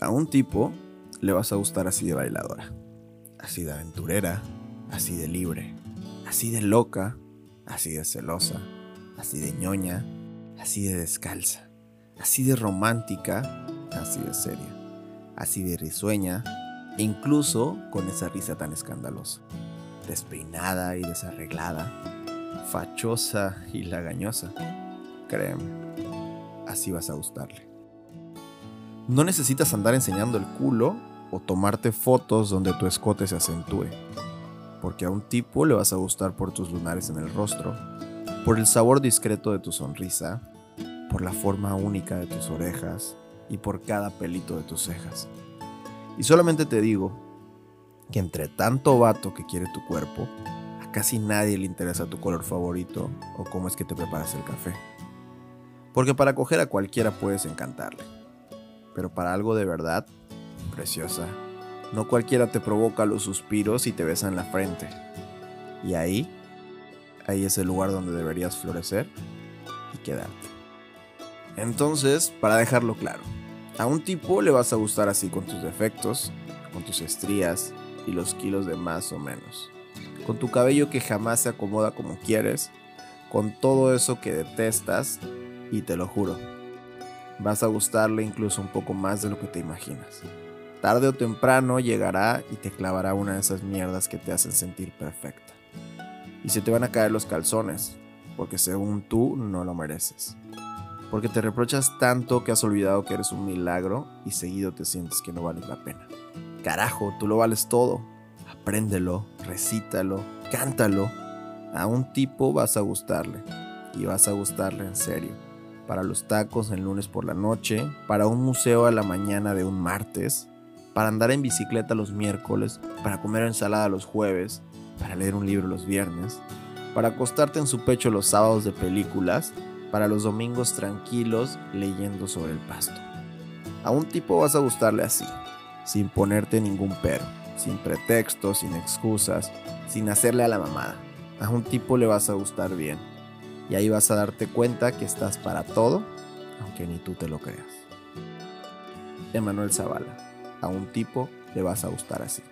A un tipo le vas a gustar así de bailadora, así de aventurera, así de libre, así de loca, así de celosa, así de ñoña, así de descalza, así de romántica, así de seria, así de risueña, incluso con esa risa tan escandalosa, despeinada y desarreglada, fachosa y lagañosa. Créeme, así vas a gustarle. No necesitas andar enseñando el culo o tomarte fotos donde tu escote se acentúe, porque a un tipo le vas a gustar por tus lunares en el rostro, por el sabor discreto de tu sonrisa, por la forma única de tus orejas y por cada pelito de tus cejas. Y solamente te digo que entre tanto vato que quiere tu cuerpo, a casi nadie le interesa tu color favorito o cómo es que te preparas el café. Porque para coger a cualquiera puedes encantarle pero para algo de verdad, preciosa. No cualquiera te provoca los suspiros y te besa en la frente. Y ahí, ahí es el lugar donde deberías florecer y quedarte. Entonces, para dejarlo claro, a un tipo le vas a gustar así con tus defectos, con tus estrías y los kilos de más o menos. Con tu cabello que jamás se acomoda como quieres, con todo eso que detestas y te lo juro, vas a gustarle incluso un poco más de lo que te imaginas. Tarde o temprano llegará y te clavará una de esas mierdas que te hacen sentir perfecta. Y se te van a caer los calzones, porque según tú no lo mereces. Porque te reprochas tanto que has olvidado que eres un milagro y seguido te sientes que no vales la pena. Carajo, tú lo vales todo. Apréndelo, recítalo, cántalo. A un tipo vas a gustarle. Y vas a gustarle en serio para los tacos el lunes por la noche, para un museo a la mañana de un martes, para andar en bicicleta los miércoles, para comer ensalada los jueves, para leer un libro los viernes, para acostarte en su pecho los sábados de películas, para los domingos tranquilos leyendo sobre el pasto. A un tipo vas a gustarle así, sin ponerte ningún pero, sin pretextos, sin excusas, sin hacerle a la mamada. A un tipo le vas a gustar bien y ahí vas a darte cuenta que estás para todo, aunque ni tú te lo creas. Emanuel Zavala, a un tipo le vas a gustar así.